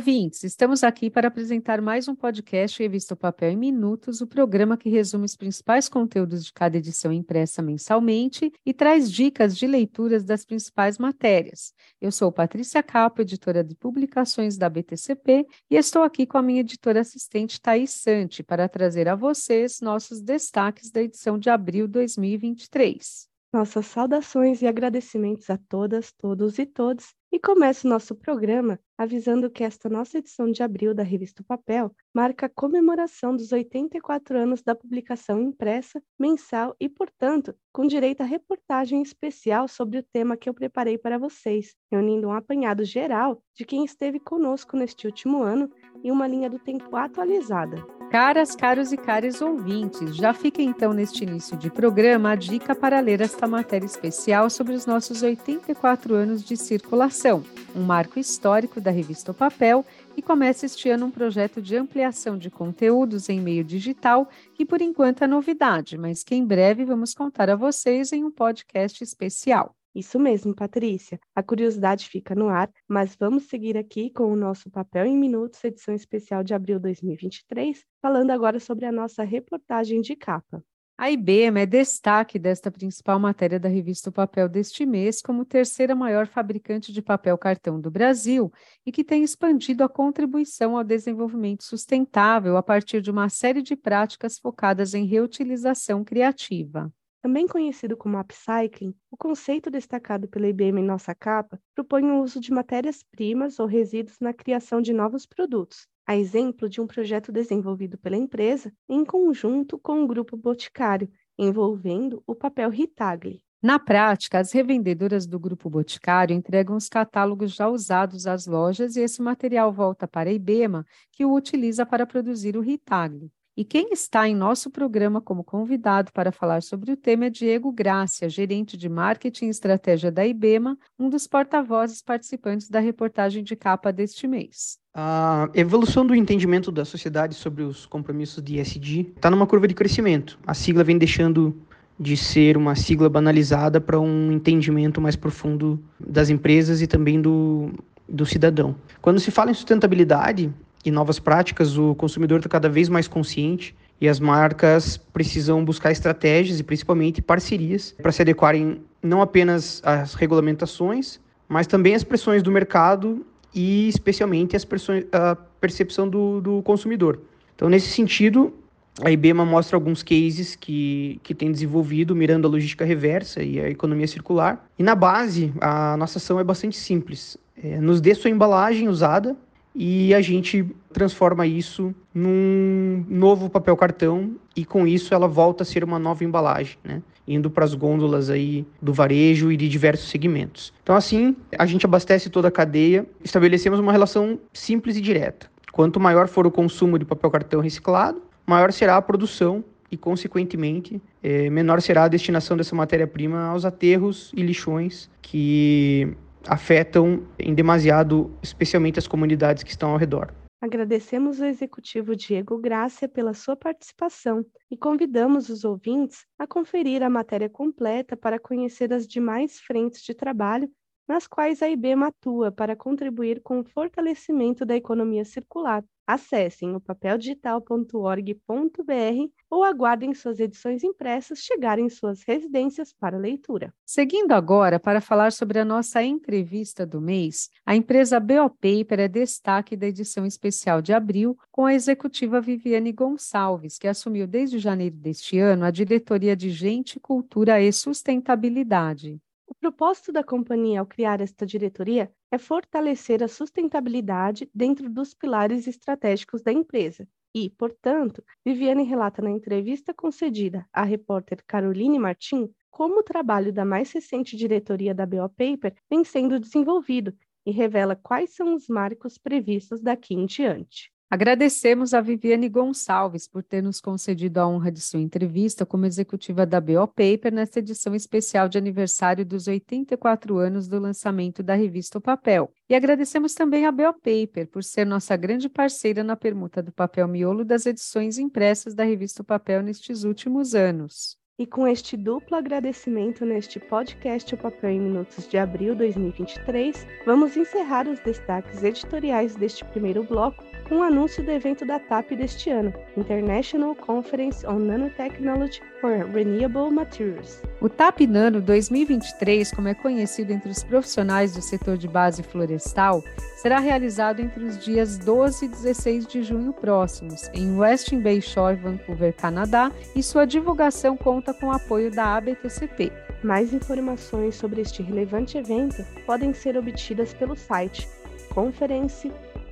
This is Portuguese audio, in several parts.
Ouvintes! Estamos aqui para apresentar mais um podcast Revista Papel em Minutos, o programa que resume os principais conteúdos de cada edição impressa mensalmente e traz dicas de leituras das principais matérias. Eu sou Patrícia Capo, editora de publicações da BTCP, e estou aqui com a minha editora assistente Thaís Sante para trazer a vocês nossos destaques da edição de abril 2023. Nossas saudações e agradecimentos a todas, todos e todos. E começa o nosso programa avisando que esta nossa edição de abril da Revista Papel marca a comemoração dos 84 anos da publicação impressa, mensal e, portanto, com direito a reportagem especial sobre o tema que eu preparei para vocês, reunindo um apanhado geral de quem esteve conosco neste último ano e uma linha do tempo atualizada. Caras, caros e caros ouvintes, já fica então neste início de programa a dica para ler esta matéria especial sobre os nossos 84 anos de circulação, um marco histórico da revista o Papel e começa este ano um projeto de ampliação de conteúdos em meio digital, que por enquanto é novidade, mas que em breve vamos contar a vocês em um podcast especial. Isso mesmo, Patrícia. A curiosidade fica no ar, mas vamos seguir aqui com o nosso Papel em Minutos, edição especial de abril de 2023, falando agora sobre a nossa reportagem de capa. A IBEMA é destaque desta principal matéria da revista O Papel deste mês como terceira maior fabricante de papel cartão do Brasil e que tem expandido a contribuição ao desenvolvimento sustentável a partir de uma série de práticas focadas em reutilização criativa. Também conhecido como upcycling, o conceito destacado pela IBM em nossa capa propõe o uso de matérias-primas ou resíduos na criação de novos produtos, a exemplo de um projeto desenvolvido pela empresa em conjunto com o grupo Boticário, envolvendo o papel Ritagli. Na prática, as revendedoras do Grupo Boticário entregam os catálogos já usados às lojas e esse material volta para a IBEMA, que o utiliza para produzir o Ritagli. E quem está em nosso programa como convidado para falar sobre o tema é Diego Grácia, gerente de marketing e estratégia da IBEMA, um dos porta-vozes participantes da reportagem de capa deste mês. A evolução do entendimento da sociedade sobre os compromissos de ESG está numa curva de crescimento. A sigla vem deixando de ser uma sigla banalizada para um entendimento mais profundo das empresas e também do, do cidadão. Quando se fala em sustentabilidade, e novas práticas, o consumidor está cada vez mais consciente e as marcas precisam buscar estratégias e principalmente parcerias para se adequarem não apenas às regulamentações, mas também às pressões do mercado e especialmente às pressões, a percepção do, do consumidor. Então, nesse sentido, a IBEMA mostra alguns cases que, que tem desenvolvido mirando a logística reversa e a economia circular. E na base, a nossa ação é bastante simples. É, nos dê sua embalagem usada e a gente transforma isso num novo papel cartão e com isso ela volta a ser uma nova embalagem, né? indo para as gôndolas aí do varejo e de diversos segmentos. Então assim, a gente abastece toda a cadeia, estabelecemos uma relação simples e direta. Quanto maior for o consumo de papel cartão reciclado, maior será a produção e, consequentemente, é, menor será a destinação dessa matéria-prima aos aterros e lixões que afetam em demasiado, especialmente as comunidades que estão ao redor. Agradecemos ao executivo Diego Grácia pela sua participação e convidamos os ouvintes a conferir a matéria completa para conhecer as demais frentes de trabalho nas quais a IBEM atua para contribuir com o fortalecimento da economia circular. Acessem o papeldigital.org.br ou aguardem suas edições impressas chegarem em suas residências para leitura. Seguindo agora para falar sobre a nossa entrevista do mês, a empresa BO Paper é destaque da edição especial de abril com a executiva Viviane Gonçalves, que assumiu desde janeiro deste ano a diretoria de Gente, Cultura e Sustentabilidade. Propósito da companhia ao criar esta diretoria é fortalecer a sustentabilidade dentro dos pilares estratégicos da empresa. E, portanto, Viviane relata na entrevista concedida à repórter Caroline Martim como o trabalho da mais recente diretoria da BO Paper vem sendo desenvolvido e revela quais são os marcos previstos daqui em diante. Agradecemos a Viviane Gonçalves por ter nos concedido a honra de sua entrevista como executiva da BO Paper nesta edição especial de aniversário dos 84 anos do lançamento da revista O Papel. E agradecemos também a BO Paper por ser nossa grande parceira na permuta do papel miolo das edições impressas da revista O Papel nestes últimos anos. E com este duplo agradecimento neste podcast O Papel em Minutos de abril 2023, vamos encerrar os destaques editoriais deste primeiro bloco com o anúncio do evento da TAP deste ano, International Conference on Nanotechnology for Renewable Materials. O TAP Nano 2023, como é conhecido entre os profissionais do setor de base florestal, será realizado entre os dias 12 e 16 de junho próximos, em Westin Bay Shore, Vancouver, Canadá, e sua divulgação conta com o apoio da ABTCP. Mais informações sobre este relevante evento podem ser obtidas pelo site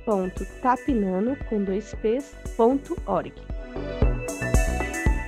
conference.tapinano com dois.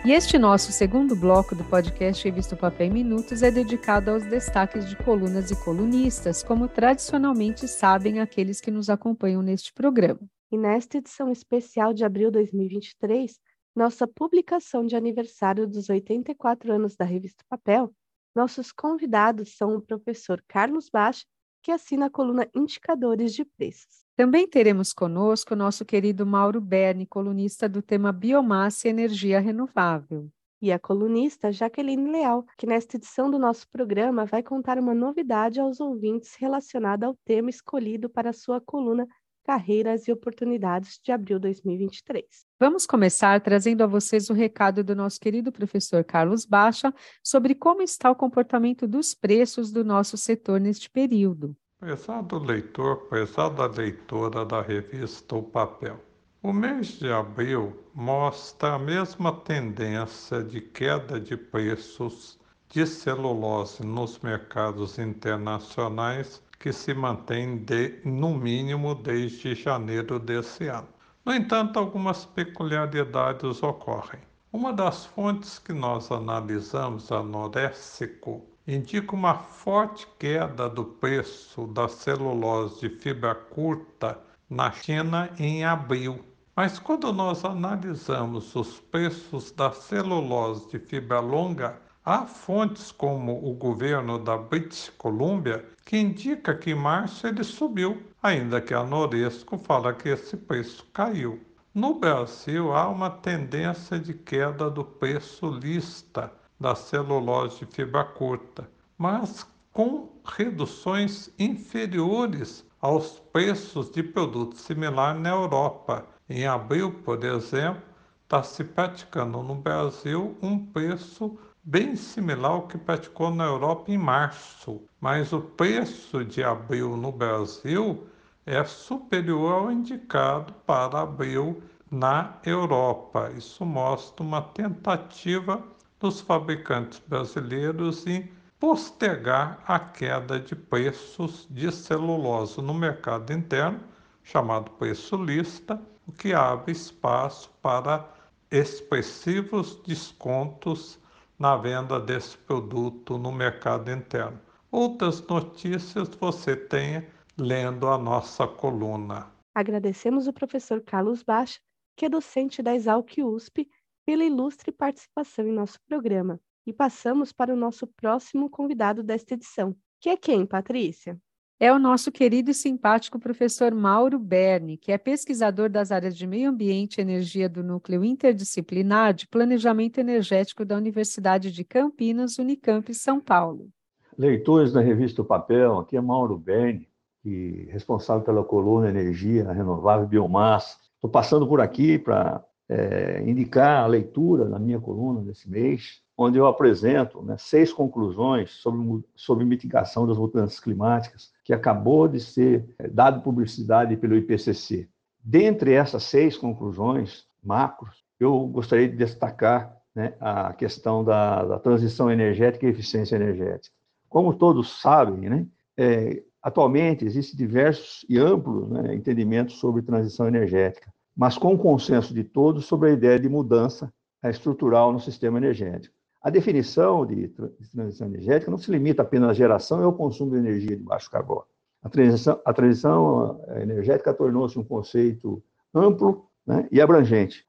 E este nosso segundo bloco do podcast Revista Papel em Minutos é dedicado aos destaques de colunas e colunistas, como tradicionalmente sabem aqueles que nos acompanham neste programa. E nesta edição especial de abril de 2023, nossa publicação de aniversário dos 84 anos da Revista Papel, nossos convidados são o professor Carlos Baixa, que assina a coluna Indicadores de Preços. Também teremos conosco o nosso querido Mauro Berni, colunista do tema Biomassa e Energia Renovável. E a colunista Jaqueline Leal, que nesta edição do nosso programa vai contar uma novidade aos ouvintes relacionada ao tema escolhido para a sua coluna Carreiras e Oportunidades de abril de 2023. Vamos começar trazendo a vocês o recado do nosso querido professor Carlos Baixa sobre como está o comportamento dos preços do nosso setor neste período. Prezado leitor, prezada leitora da revista O Papel. O mês de abril mostra a mesma tendência de queda de preços de celulose nos mercados internacionais que se mantém de, no mínimo desde janeiro desse ano. No entanto, algumas peculiaridades ocorrem. Uma das fontes que nós analisamos, a Norésico, indica uma forte queda do preço da celulose de fibra curta na China em abril. Mas quando nós analisamos os preços da celulose de fibra longa, há fontes como o governo da British Columbia que indica que em março ele subiu, ainda que a Noresco fala que esse preço caiu. No Brasil há uma tendência de queda do preço lista da celulose de fibra curta, mas com reduções inferiores aos preços de produtos similares na Europa. Em abril, por exemplo, está se praticando no Brasil um preço bem similar ao que praticou na Europa em março, mas o preço de abril no Brasil é superior ao indicado para abril na Europa. Isso mostra uma tentativa dos fabricantes brasileiros em postergar a queda de preços de celulose no mercado interno, chamado preço lista, o que abre espaço para expressivos descontos na venda desse produto no mercado interno. Outras notícias você tem lendo a nossa coluna. Agradecemos o professor Carlos Baixa, que é docente da Exalc USP pela ilustre participação em nosso programa. E passamos para o nosso próximo convidado desta edição, que é quem, Patrícia? É o nosso querido e simpático professor Mauro Berni, que é pesquisador das áreas de meio ambiente e energia do Núcleo Interdisciplinar de Planejamento Energético da Universidade de Campinas, Unicamp, São Paulo. Leitores da revista o Papel, aqui é Mauro Berni, que é responsável pela coluna Energia Renovável e Biomassa. Estou passando por aqui para é, indicar a leitura na minha coluna desse mês, onde eu apresento né, seis conclusões sobre, sobre mitigação das mudanças climáticas, que acabou de ser é, dado publicidade pelo IPCC. Dentre essas seis conclusões macros, eu gostaria de destacar né, a questão da, da, transição energética e eficiência energética. Como todos sabem, né, é, atualmente existem diversos e amplos né, entendimentos sobre transição energética mas com o consenso de todos sobre a ideia de mudança estrutural no sistema energético. A definição de transição energética não se limita apenas à geração e ao consumo de energia de baixo carbono. A transição, a transição eh, energética tornou-se um conceito amplo né, e abrangente,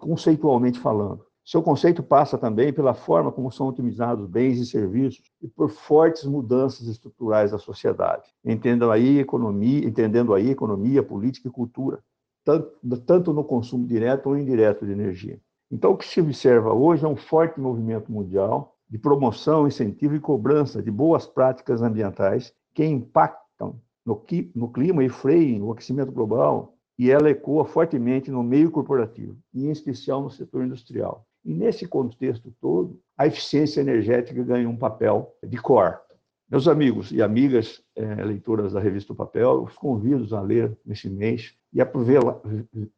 conceitualmente falando. Seu conceito passa também pela forma como são otimizados bens e serviços e por fortes mudanças estruturais da sociedade. Entendam aí economia, entendendo aí economia, política e cultura, tanto, tanto no consumo direto ou indireto de energia. Então, o que se observa hoje é um forte movimento mundial de promoção, incentivo e cobrança de boas práticas ambientais que impactam no, clima e freiem o aquecimento global, e ela ecoa fortemente no meio corporativo, em especial no setor industrial. E nesse contexto todo, a eficiência energética ganha um papel de cor. Meus amigos e amigas é, leitoras da revista o Papel, os convido a ler nesse mês e a ver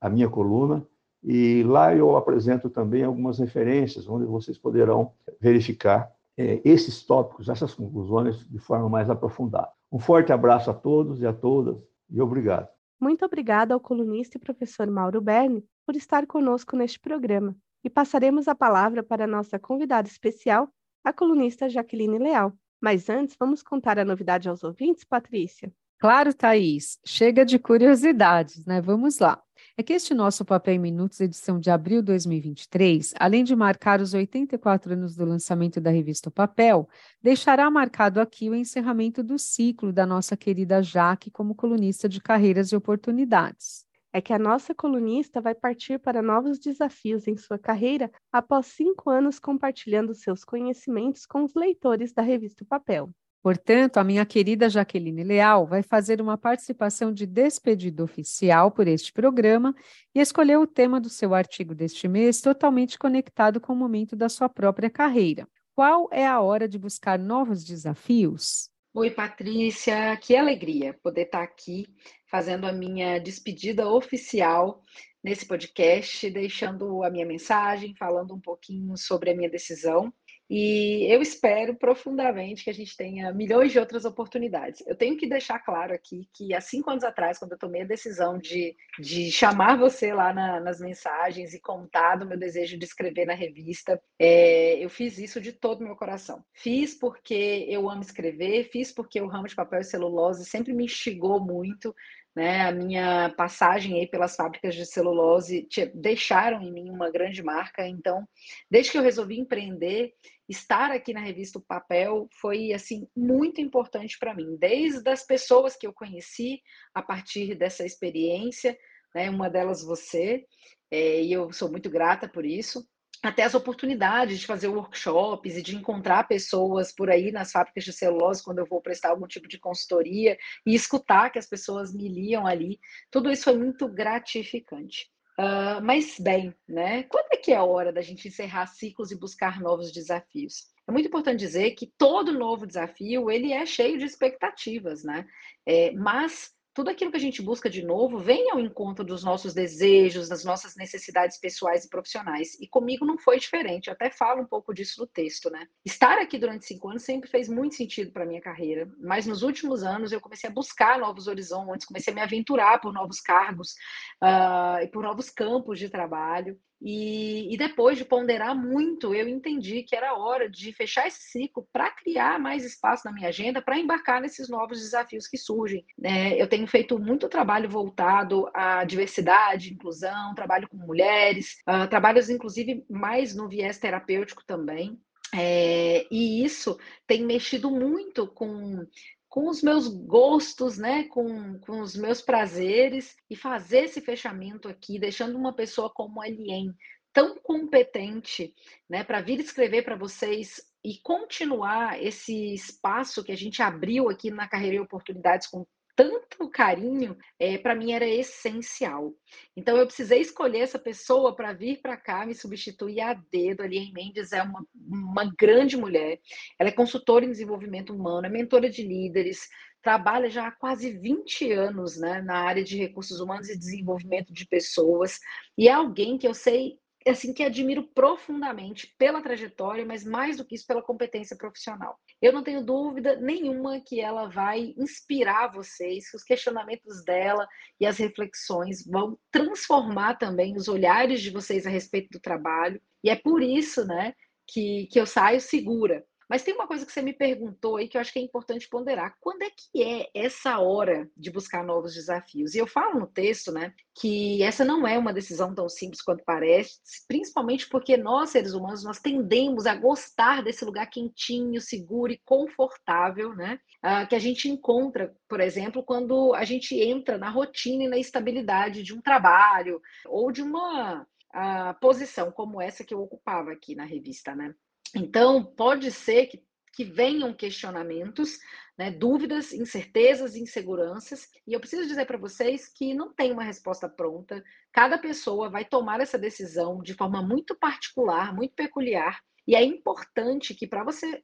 a minha coluna. E lá eu apresento também algumas referências onde vocês poderão verificar é, esses tópicos, essas conclusões de forma mais aprofundada. Um forte abraço a todos e a todas e obrigado. Muito obrigada ao colunista e professor Mauro Berni por estar conosco neste programa. E passaremos a palavra para a nossa convidada especial, a colunista Jaqueline Leal. Mas antes, vamos contar a novidade aos ouvintes, Patrícia? Claro, Thaís. Chega de curiosidades, né? Vamos lá. É que este nosso Papel em Minutos, edição de abril de 2023, além de marcar os 84 anos do lançamento da revista o Papel, deixará marcado aqui o encerramento do ciclo da nossa querida Jaque como colunista de carreiras e oportunidades é que a nossa colunista vai partir para novos desafios em sua carreira após cinco anos compartilhando seus conhecimentos com os leitores da revista Papel. Portanto, a minha querida Jaqueline Leal vai fazer uma participação de despedida oficial por este programa e escolheu o tema do seu artigo deste mês totalmente conectado com o momento da sua própria carreira. Qual é a hora de buscar novos desafios? Oi, Patrícia, que alegria poder estar aqui fazendo a minha despedida oficial nesse podcast, deixando a minha mensagem, falando um pouquinho sobre a minha decisão e eu espero profundamente que a gente tenha milhões de outras oportunidades. Eu tenho que deixar claro aqui que há cinco anos atrás, quando eu tomei a decisão de, de chamar você lá na, nas mensagens e contar do meu desejo de escrever na revista, é, eu fiz isso de todo o meu coração. Fiz porque eu amo escrever, fiz porque o ramo de papel e celulose sempre me instigou muito. Né, a minha passagem aí pelas fábricas de celulose deixaram em mim uma grande marca. Então, desde que eu resolvi empreender, estar aqui na revista O Papel foi assim muito importante para mim, desde as pessoas que eu conheci a partir dessa experiência, né, uma delas você, é, e eu sou muito grata por isso até as oportunidades de fazer workshops e de encontrar pessoas por aí nas fábricas de celulose quando eu vou prestar algum tipo de consultoria e escutar que as pessoas me liam ali. Tudo isso foi muito gratificante. Uh, mas bem, né? Quando é que é a hora da gente encerrar ciclos e buscar novos desafios? É muito importante dizer que todo novo desafio ele é cheio de expectativas, né? É, mas tudo aquilo que a gente busca de novo vem ao encontro dos nossos desejos, das nossas necessidades pessoais e profissionais. E comigo não foi diferente. Eu até falo um pouco disso no texto, né? Estar aqui durante cinco anos sempre fez muito sentido para minha carreira, mas nos últimos anos eu comecei a buscar novos horizontes, comecei a me aventurar por novos cargos uh, e por novos campos de trabalho. E, e, depois de ponderar muito, eu entendi que era hora de fechar esse ciclo para criar mais espaço na minha agenda para embarcar nesses novos desafios que surgem. É, eu tenho feito muito trabalho voltado à diversidade, inclusão, trabalho com mulheres, uh, trabalhos inclusive mais no viés terapêutico também. É, e isso tem mexido muito com com os meus gostos, né, com, com os meus prazeres e fazer esse fechamento aqui, deixando uma pessoa como a Lien tão competente, né, para vir escrever para vocês e continuar esse espaço que a gente abriu aqui na Carreira e Oportunidades com tanto carinho, é, para mim era essencial. Então eu precisei escolher essa pessoa para vir para cá me substituir a dedo. Ali em Mendes é uma, uma grande mulher. Ela é consultora em desenvolvimento humano, é mentora de líderes, trabalha já há quase 20 anos né, na área de recursos humanos e desenvolvimento de pessoas, e é alguém que eu sei assim que admiro profundamente pela trajetória, mas mais do que isso pela competência profissional. Eu não tenho dúvida nenhuma que ela vai inspirar vocês, que os questionamentos dela e as reflexões vão transformar também os olhares de vocês a respeito do trabalho. E é por isso, né, que, que eu saio segura, mas tem uma coisa que você me perguntou aí que eu acho que é importante ponderar. Quando é que é essa hora de buscar novos desafios? E eu falo no texto, né, que essa não é uma decisão tão simples quanto parece, principalmente porque nós, seres humanos, nós tendemos a gostar desse lugar quentinho, seguro e confortável, né? Uh, que a gente encontra, por exemplo, quando a gente entra na rotina e na estabilidade de um trabalho ou de uma uh, posição como essa que eu ocupava aqui na revista, né? Então, pode ser que, que venham questionamentos, né, dúvidas, incertezas, inseguranças, e eu preciso dizer para vocês que não tem uma resposta pronta. Cada pessoa vai tomar essa decisão de forma muito particular, muito peculiar, e é importante que para você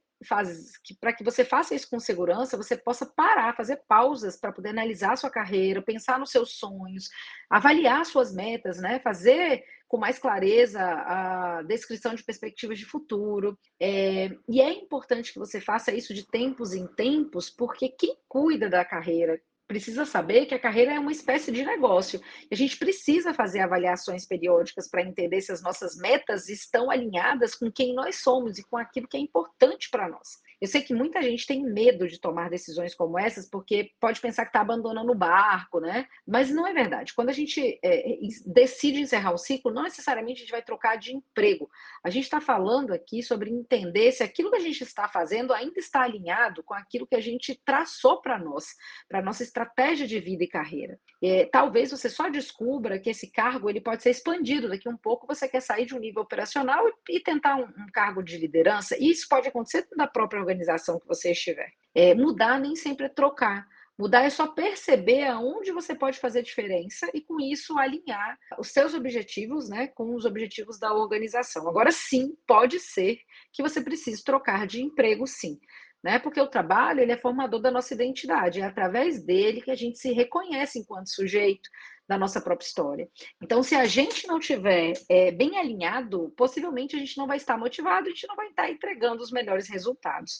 para que você faça isso com segurança, você possa parar, fazer pausas para poder analisar sua carreira, pensar nos seus sonhos, avaliar suas metas, né? Fazer com mais clareza a descrição de perspectivas de futuro. É, e é importante que você faça isso de tempos em tempos, porque quem cuida da carreira, precisa saber que a carreira é uma espécie de negócio. E a gente precisa fazer avaliações periódicas para entender se as nossas metas estão alinhadas com quem nós somos e com aquilo que é importante para nós. Eu sei que muita gente tem medo de tomar decisões como essas, porque pode pensar que está abandonando o barco, né? Mas não é verdade. Quando a gente é, decide encerrar o ciclo, não necessariamente a gente vai trocar de emprego. A gente está falando aqui sobre entender se aquilo que a gente está fazendo ainda está alinhado com aquilo que a gente traçou para nós, para nossa estratégia de vida e carreira. É, talvez você só descubra que esse cargo ele pode ser expandido. Daqui um pouco você quer sair de um nível operacional e, e tentar um, um cargo de liderança. E isso pode acontecer da própria organização que você estiver. É, mudar nem sempre é trocar. Mudar é só perceber aonde você pode fazer diferença e, com isso, alinhar os seus objetivos né, com os objetivos da organização. Agora, sim, pode ser que você precise trocar de emprego, sim. Né? Porque o trabalho ele é formador da nossa identidade, é através dele que a gente se reconhece enquanto sujeito da nossa própria história. Então, se a gente não tiver é, bem alinhado, possivelmente a gente não vai estar motivado, a gente não vai estar entregando os melhores resultados.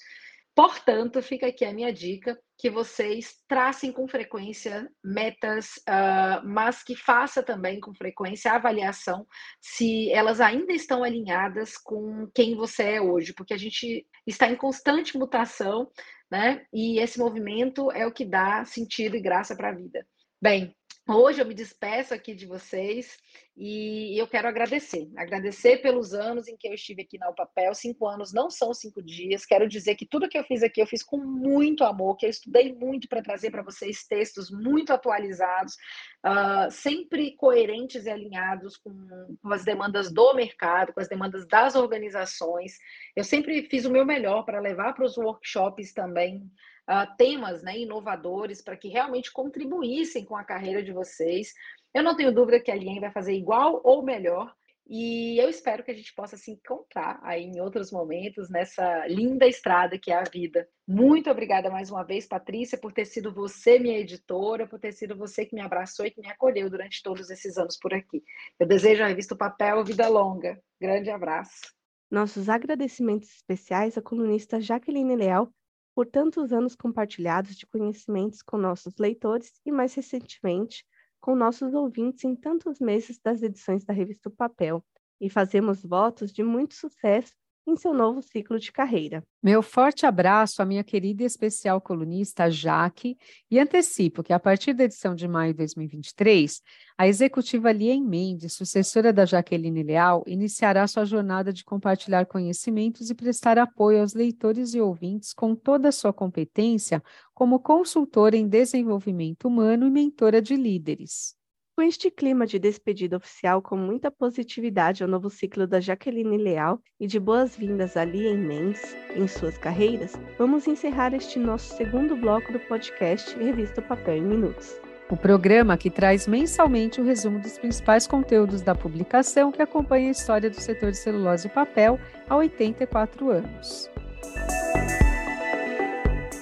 Portanto, fica aqui a minha dica que vocês tracem com frequência metas, uh, mas que faça também com frequência a avaliação se elas ainda estão alinhadas com quem você é hoje, porque a gente está em constante mutação, né? E esse movimento é o que dá sentido e graça para a vida. Bem, Hoje eu me despeço aqui de vocês e eu quero agradecer. Agradecer pelos anos em que eu estive aqui na Papel. Cinco anos não são cinco dias. Quero dizer que tudo que eu fiz aqui eu fiz com muito amor, que eu estudei muito para trazer para vocês textos muito atualizados, uh, sempre coerentes e alinhados com, com as demandas do mercado, com as demandas das organizações. Eu sempre fiz o meu melhor para levar para os workshops também uh, temas né, inovadores para que realmente contribuíssem com a carreira de vocês. Eu não tenho dúvida que a Lien vai fazer igual ou melhor. E eu espero que a gente possa se encontrar aí em outros momentos nessa linda estrada que é a vida. Muito obrigada mais uma vez, Patrícia, por ter sido você minha editora, por ter sido você que me abraçou e que me acolheu durante todos esses anos por aqui. Eu desejo a revista Papel Vida Longa. Grande abraço. Nossos agradecimentos especiais à colunista Jaqueline Leal por tantos anos compartilhados de conhecimentos com nossos leitores e, mais recentemente, com nossos ouvintes em tantos meses das edições da revista o Papel. E fazemos votos de muito sucesso em seu novo ciclo de carreira. Meu forte abraço à minha querida e especial colunista Jaque e antecipo que a partir da edição de maio de 2023, a executiva Lien Mendes, sucessora da Jaqueline Leal, iniciará sua jornada de compartilhar conhecimentos e prestar apoio aos leitores e ouvintes com toda a sua competência como consultora em desenvolvimento humano e mentora de líderes. Com este clima de despedida oficial com muita positividade ao novo ciclo da Jaqueline Leal e de boas-vindas a Lia Mendes em suas carreiras, vamos encerrar este nosso segundo bloco do podcast Revista Papel em Minutos. O programa que traz mensalmente o resumo dos principais conteúdos da publicação que acompanha a história do setor de celulose e papel há 84 anos.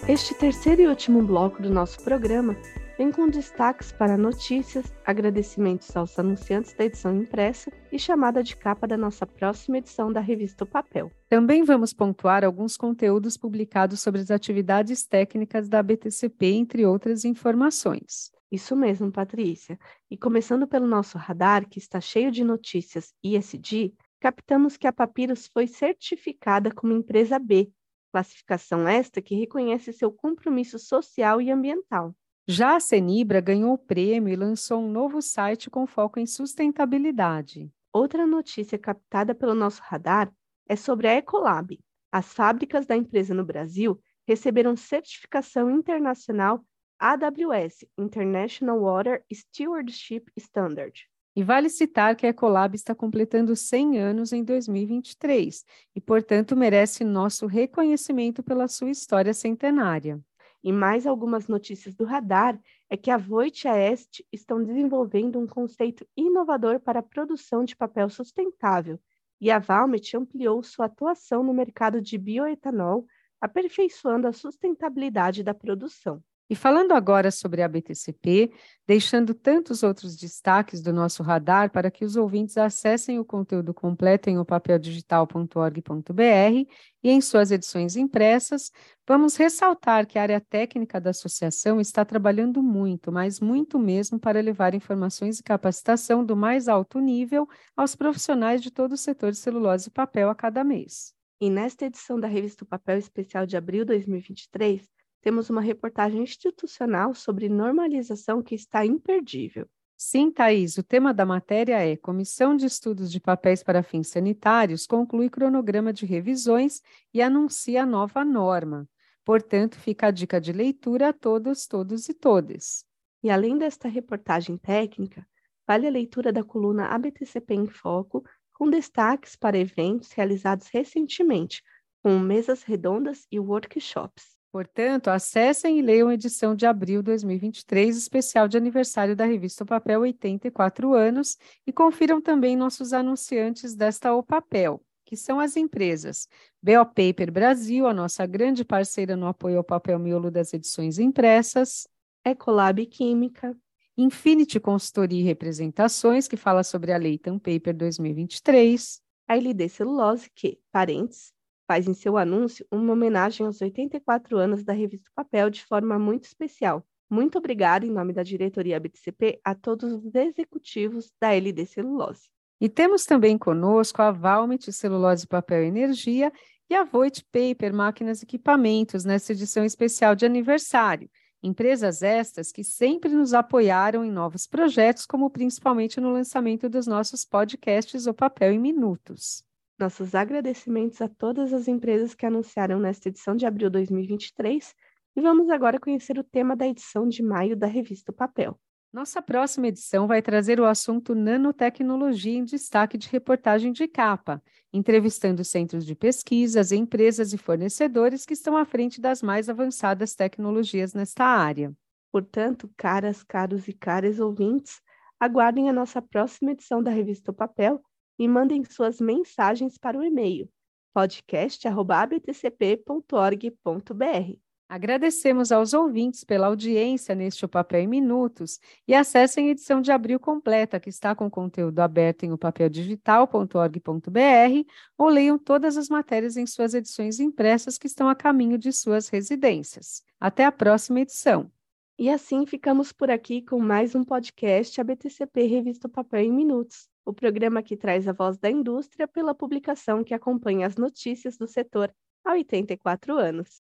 Este terceiro e último bloco do nosso programa vem com destaques para notícias, agradecimentos aos anunciantes da edição impressa e chamada de capa da nossa próxima edição da revista o Papel. Também vamos pontuar alguns conteúdos publicados sobre as atividades técnicas da BTCP, entre outras informações. Isso mesmo, Patrícia. E começando pelo nosso radar, que está cheio de notícias ISD, captamos que a Papyrus foi certificada como empresa B, classificação esta que reconhece seu compromisso social e ambiental. Já a Cenibra ganhou o prêmio e lançou um novo site com foco em sustentabilidade. Outra notícia captada pelo nosso radar é sobre a Ecolab. As fábricas da empresa no Brasil receberam certificação internacional AWS International Water Stewardship Standard. E vale citar que a Ecolab está completando 100 anos em 2023 e, portanto, merece nosso reconhecimento pela sua história centenária. E mais algumas notícias do radar é que a Voit e a Est estão desenvolvendo um conceito inovador para a produção de papel sustentável, e a Valmet ampliou sua atuação no mercado de bioetanol, aperfeiçoando a sustentabilidade da produção. E falando agora sobre a BTCP, deixando tantos outros destaques do nosso radar para que os ouvintes acessem o conteúdo completo em opapeldigital.org.br e em suas edições impressas, vamos ressaltar que a área técnica da associação está trabalhando muito, mas muito mesmo, para levar informações e capacitação do mais alto nível aos profissionais de todo o setor de celulose e papel a cada mês. E nesta edição da revista Papel Especial de abril de 2023, temos uma reportagem institucional sobre normalização que está imperdível. Sim, Thaís, o tema da matéria é Comissão de Estudos de Papéis para Fins Sanitários conclui cronograma de revisões e anuncia a nova norma. Portanto, fica a dica de leitura a todos, todos e todas. E além desta reportagem técnica, vale a leitura da coluna ABTCP em Foco, com destaques para eventos realizados recentemente, com mesas redondas e workshops. Portanto, acessem e leiam a edição de abril de 2023, especial de aniversário da revista O Papel 84 anos, e confiram também nossos anunciantes desta O Papel, que são as empresas. BO Paper Brasil, a nossa grande parceira no apoio ao papel miolo das edições impressas, Ecolab Química, Infinity Consultoria e Representações, que fala sobre a Lei Paper 2023, a LD Celulose, que, parentes, faz em seu anúncio uma homenagem aos 84 anos da revista Papel de forma muito especial. Muito obrigada, em nome da diretoria BTCP, a todos os executivos da LD Celulose. E temos também conosco a Valmet Celulose, Papel e Energia e a Voit Paper Máquinas e Equipamentos nessa edição especial de aniversário. Empresas estas que sempre nos apoiaram em novos projetos, como principalmente no lançamento dos nossos podcasts O Papel em Minutos. Nossos agradecimentos a todas as empresas que anunciaram nesta edição de abril de 2023 e vamos agora conhecer o tema da edição de maio da revista Papel. Nossa próxima edição vai trazer o assunto nanotecnologia em destaque de reportagem de capa, entrevistando centros de pesquisas, empresas e fornecedores que estão à frente das mais avançadas tecnologias nesta área. Portanto, caras, caros e caras ouvintes, aguardem a nossa próxima edição da revista Papel e mandem suas mensagens para o e-mail podcast.abtcp.org.br. Agradecemos aos ouvintes pela audiência neste O Papel em Minutos e acessem a edição de abril completa, que está com conteúdo aberto em opapeldigital.org.br ou leiam todas as matérias em suas edições impressas que estão a caminho de suas residências. Até a próxima edição. E assim ficamos por aqui com mais um podcast ABTCP Revista o Papel em Minutos o programa que traz a voz da indústria pela publicação que acompanha as notícias do setor há 84 anos.